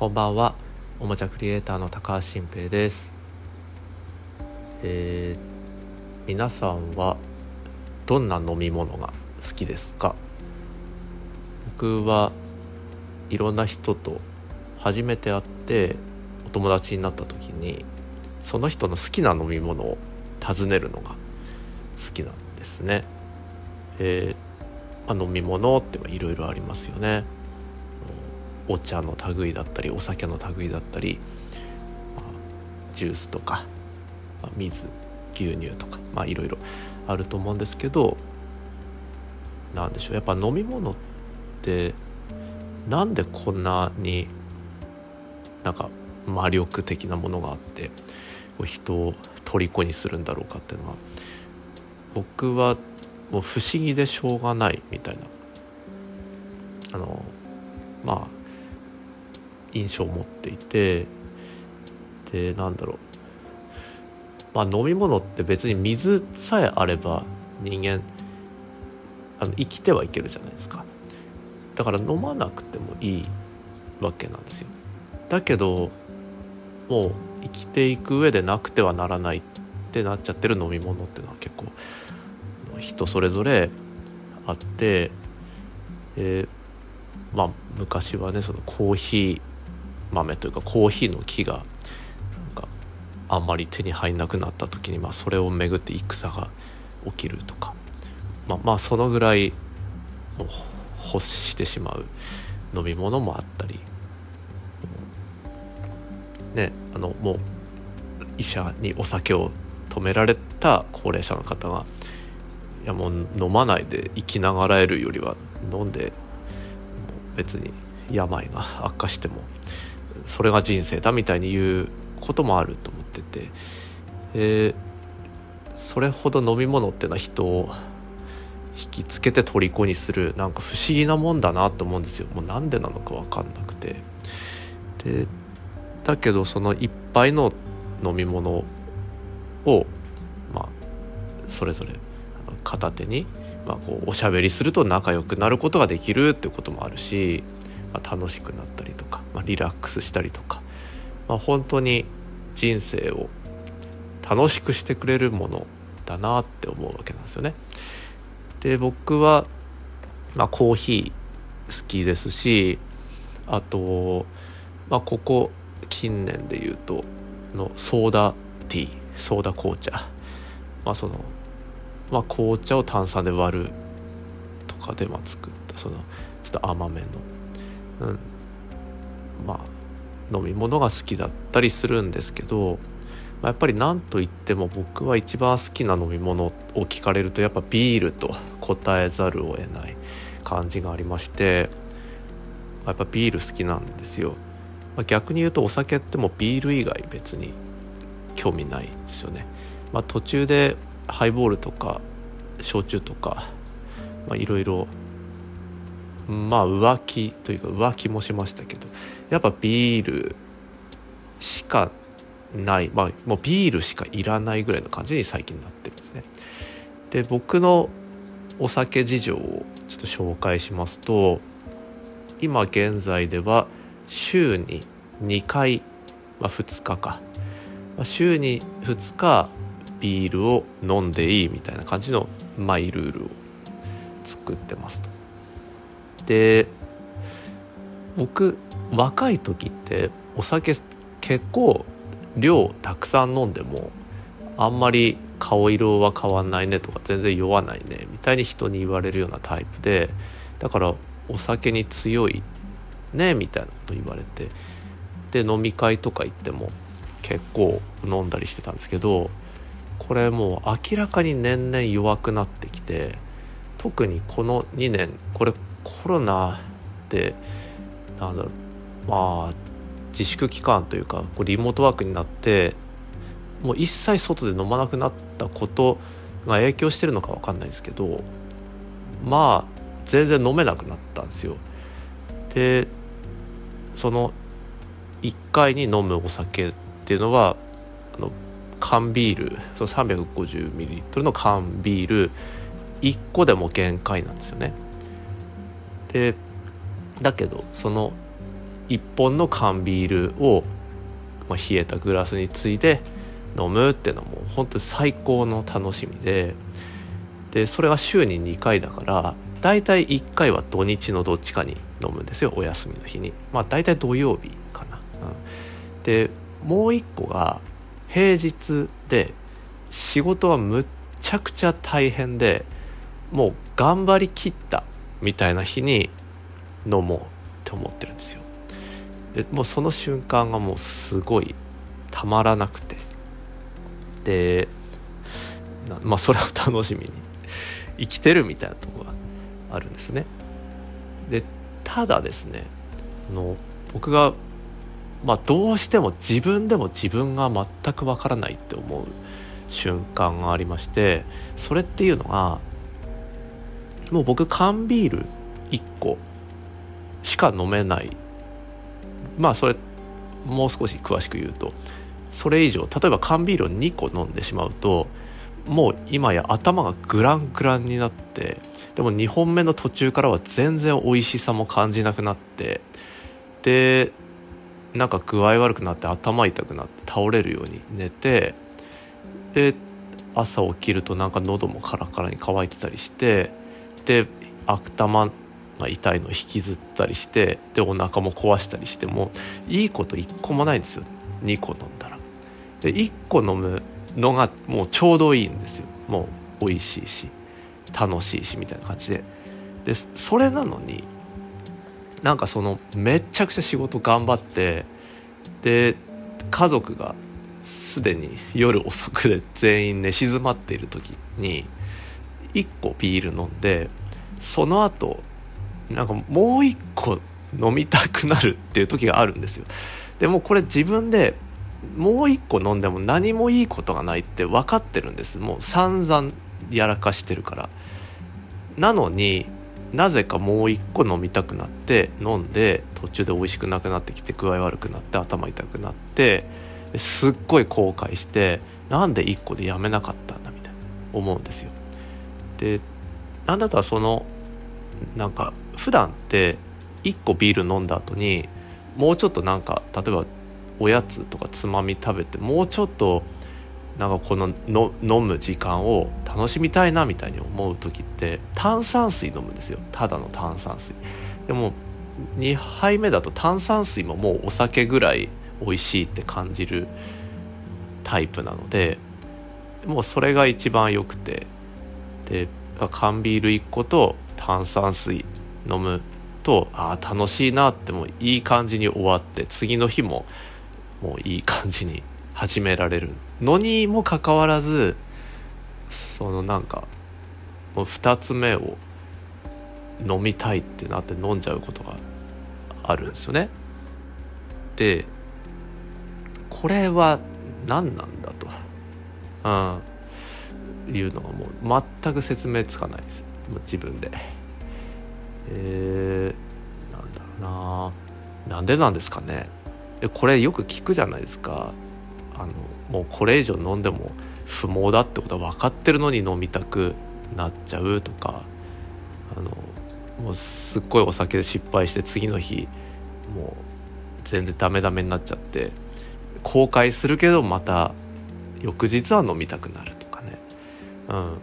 こんばんはおもちゃクリエイターの高橋新平ですえー、皆さんはどんな飲み物が好きですか？僕はいろんな人と初めて会ってお友達になった時にその人の好きな飲み物を尋ねるのが好きなんですね。えー、まあ、飲み物っていろいろありますよね。お茶の類だったりお酒の類だったり、まあ、ジュースとか、まあ、水牛乳とかまあいろいろあると思うんですけど何でしょうやっぱ飲み物ってなんでこんなになんか魔力的なものがあって人を虜にするんだろうかっていうのは僕はもう不思議でしょうがないみたいな。あのまあ印象を持っていてでなんだろう。まあ飲み物って別に水さえあれば人間あの生きてはいけるじゃないですか。だから飲まなくてもいいわけなんですよ。だけどもう生きていく上でなくてはならないってなっちゃってる飲み物っていうのは結構人それぞれあって、えー、まあ昔はねそのコーヒー豆というかコーヒーの木がなんかあんまり手に入んなくなった時に、まあ、それをめぐって戦が起きるとか、まあ、まあそのぐらい欲してしまう飲み物もあったり。ねあのもう医者にお酒を止められた高齢者の方がいやもう飲まないで生きながらえるよりは飲んで別に病が悪化してもそれが人生だみたいに言うこともあると思ってて、えー、それほど飲み物っていうのは人を引きつけて虜にするなんか不思議なもんだなと思うんですよ。もうなんでなのか分かんなくて。でだけどその一杯の飲み物をまあそれぞれ片手に、まあ、こうおしゃべりすると仲良くなることができるってこともあるしまあ、楽しくなったりとか、まあ、リラックスしたりとか、まあ、本当に人生を楽しくしてくれるものだなって思うわけなんですよね。で僕は、まあ、コーヒー好きですしあと、まあ、ここ近年で言うとのソーダティーソーダ紅茶まあそのまあ紅茶を炭酸で割るとかで作ったそのちょっと甘めのうん、まあ飲み物が好きだったりするんですけど、まあ、やっぱり何といっても僕は一番好きな飲み物を聞かれるとやっぱビールと答えざるを得ない感じがありましてまやっぱビール好きなんですよ、まあ、逆に言うとお酒ってもビール以外別に興味ないですよね、まあ、途中でハイボールとか焼酎とかいろいろまあ浮気というか浮気もしましたけどやっぱビールしかないまあもうビールしかいらないぐらいの感じに最近なってるんですね。で僕のお酒事情をちょっと紹介しますと今現在では週に2回、まあ、2日か、ま、週に2日ビールを飲んでいいみたいな感じのマイルールを作ってますと。で僕若い時ってお酒結構量たくさん飲んでもあんまり顔色は変わんないねとか全然酔わないねみたいに人に言われるようなタイプでだからお酒に強いねみたいなこと言われてで飲み会とか行っても結構飲んだりしてたんですけどこれもう明らかに年々弱くなってきて特にこの2年これコロナでなんだろうまあ自粛期間というかこうリモートワークになってもう一切外で飲まなくなったことが影響してるのか分かんないですけどまあ全然飲めなくなったんですよ。でその1回に飲むお酒っていうのはあの缶ビールその 350ml の缶ビール1個でも限界なんですよね。でだけどその1本の缶ビールを、まあ、冷えたグラスについで飲むっていうのも本当に最高の楽しみででそれは週に2回だから大体1回は土日のどっちかに飲むんですよお休みの日に。まあ大体土曜日かな、うん、でもう一個が平日で仕事はむっちゃくちゃ大変でもう頑張りきったみたいな日に飲もうって思ってるんですよ。でもうその瞬間がもうすごいたまらなくて。でまあそれを楽しみに。生きてるみたいなとこがあるんですね。でただですねあの僕がまあどうしても自分でも自分が全くわからないって思う瞬間がありましてそれっていうのがもう僕缶ビール1個しか飲めない。まあそれもう少し詳しく言うとそれ以上例えば缶ビールを2個飲んでしまうともう今や頭がグラングランになってでも2本目の途中からは全然美味しさも感じなくなってでなんか具合悪くなって頭痛くなって倒れるように寝てで朝起きるとなんか喉もカラカラに乾いてたりしてで頭が痛いのを引きずったりしてでお腹も壊したりしてもいいこと1個もないんですよ。2個飲んだら。で1個飲むのがもうちょうどいいんですよ。もう美味しいし楽しいしみたいな感じで。でそれなのになんかそのめちゃくちゃ仕事頑張ってで家族がすでに夜遅くで全員寝静まっている時に1個ビール飲んでその後なんかもう1個飲みたくなるっていう時があるんですよ。でもこれ自分でもう1個飲んでも何もいいことがないって分かってるんです。もう散々やらかしてるから。なのになぜかもう1個飲みたくなって飲んで途中で美味しくなくなってきて具合悪くなって頭痛くなってすっごい後悔してなんで1個でやめなかったんだみたいな思うんですよ。でなんだったらそのなんか普段って1個ビール飲んだ後にもうちょっとなんか例えばおやつとかつまみ食べてもうちょっとなんかこのの飲む時間を楽しみたいなみたいに思う時って炭酸水飲むんですよ。ただの炭酸水。でも2杯目だと炭酸水ももうお酒ぐらい美味しいって感じるタイプなのでもうそれが一番良くて。で缶ビール1個と炭酸水飲むとああ楽しいなってもういい感じに終わって次の日ももういい感じに始められるのにもかかわらずそのなんかもう2つ目を飲みたいってなって飲んじゃうことがあるんですよね。でこれは何なんだと、うん、いうのがもう全く説明つかないです。自分で。えー、なんだろうな。なんでなんですかね。これよく聞くじゃないですか。あのもうこれ以上飲んでも不毛だってことは分かってるのに飲みたくなっちゃうとか。あのもうすっごいお酒で失敗して次の日もう全然ダメダメになっちゃって後悔するけどまた翌日は飲みたくなる、うん、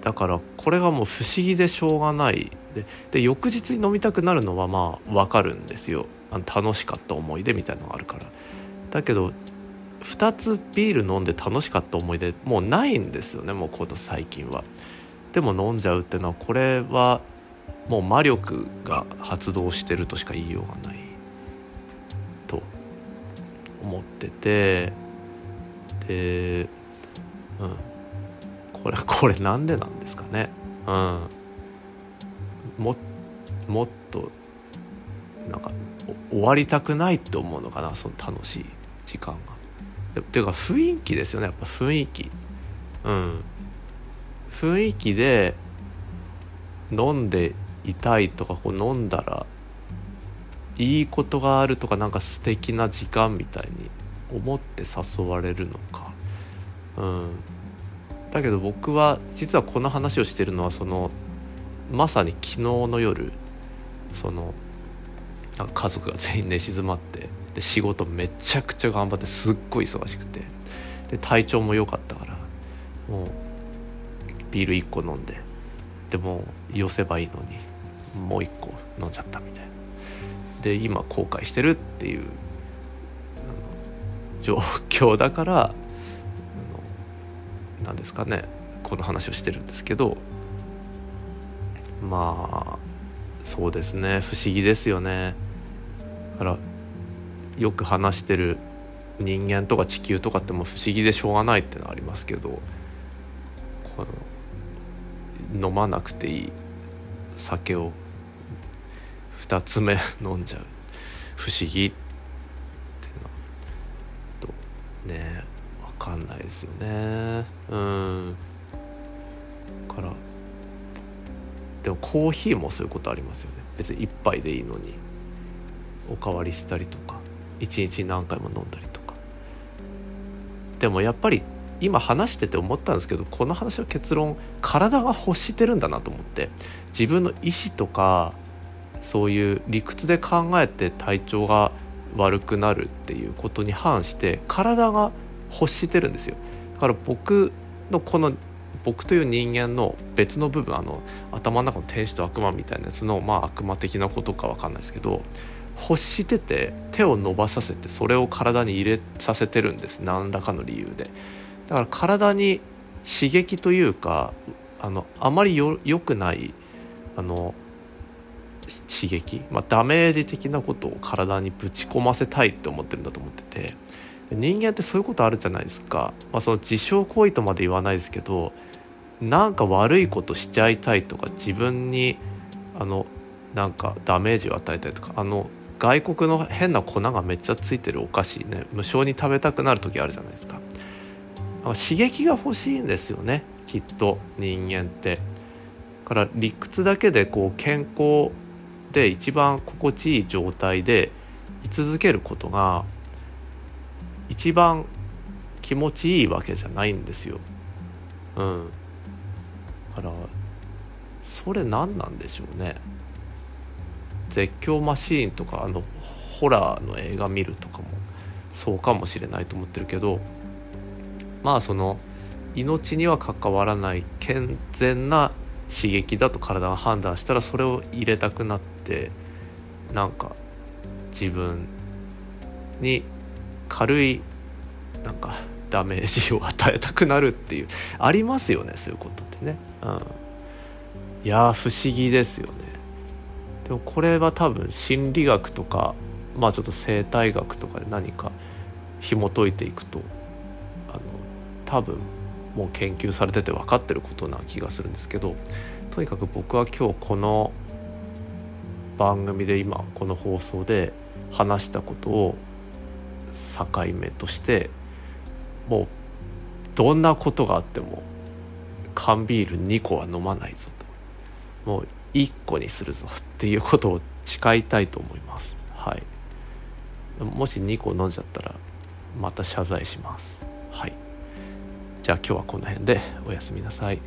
だからこれがもう不思議でしょうがない。でで翌日に飲みたくなるのはまあ分かるんですよ。あの楽しかった思い出みたいのがあるから。だけど2つビール飲んで楽しかった思い出もうないんですよねもうこの最近は。でも飲んじゃうっていうのはこれはもう魔力が発動してるとしか言いようがない。と思ってて。でうん。これ これなんでなんですかねうんももっとなんか終わりたくないって思うのかなその楽しい時間が。っていうか雰囲気ですよねやっぱ雰囲気。うん。雰囲気で飲んでいたいとかこう飲んだらいいことがあるとかなんか素敵な時間みたいに思って誘われるのか。うん。だけど僕は実はこの話をしてるのはそのまさに昨日の夜その家族が全員寝静まってで仕事めちゃくちゃ頑張ってすっごい忙しくてで体調も良かったからもうビール1個飲んででも寄せばいいのにもう1個飲んじゃったみたいな。で今後悔してるっていう状況だから何ですかね。この話をしてるんですけど。まあそうですね。不思議ですよね。だからよく話してる人間とか地球とかってもう不思議でしょうがないってのはありますけど。この飲まなくていい。酒を2つ目飲んじゃう。不思議っていうのはとね。分かんないですよね。うん。からでもコーヒーもそういうことありますよね。別に1杯でいいのに。おかわりしたりとか1日何回も飲んだりとか。でもやっぱり今話してて思ったんですけどこの話の結論体が欲してるんだなと思って。自分の意思とかそういう理屈で考えて体調が悪くなるっていうことに反して体が欲してるんですよ。だから僕のこの僕という人間の別の部分あの頭の中の天使と悪魔みたいなやつのまあ悪魔的なことか分かんないですけど欲してて手を伸ばさせてそれを体に入れさせてるんです。何らかの理由で。だから体に刺激というかあのあまりよ良くないあの刺激、まあ、ダメージ的なことを体にぶち込ませたいって思ってるんだと思ってて。人間ってそういうことあるじゃないですか、まあ、その自傷行為とまで言わないですけどなんか悪いことしちゃいたいとか自分にあのなんかダメージを与えたいとかあの外国の変な粉がめっちゃついてるお菓子ね無性に食べたくなる時あるじゃないですか。刺激が欲しいんですよねきっと人間って。から理屈だけでこう健康で一番心地いい状態で居続けることが一番気持ちいいわけじゃないんですよ。うん。だからそれ何なんでしょうね。絶叫マシーンとかあのホラーの映画見るとかもそうかもしれないと思ってるけどまあその命には関わらない健全な刺激だと体が判断したらそれを入れたくなってなんか自分に軽いなんかダメージを与えたくなるっていうありますよねそういうことってね。うん、いや不思議ですよね。でもこれは多分心理学とかまあちょっと生態学とかで何か紐解いていくとあの多分もう研究されてて分かってることな気がするんですけどとにかく僕は今日この番組で今この放送で話したことを境目としてもうどんなことがあっても缶ビール2個は飲まないぞと。もう1個にするぞっていうことを誓いたいと思います。はい。もし2個飲んじゃったらまた謝罪します。はい。じゃあ今日はこの辺でおやすみなさい。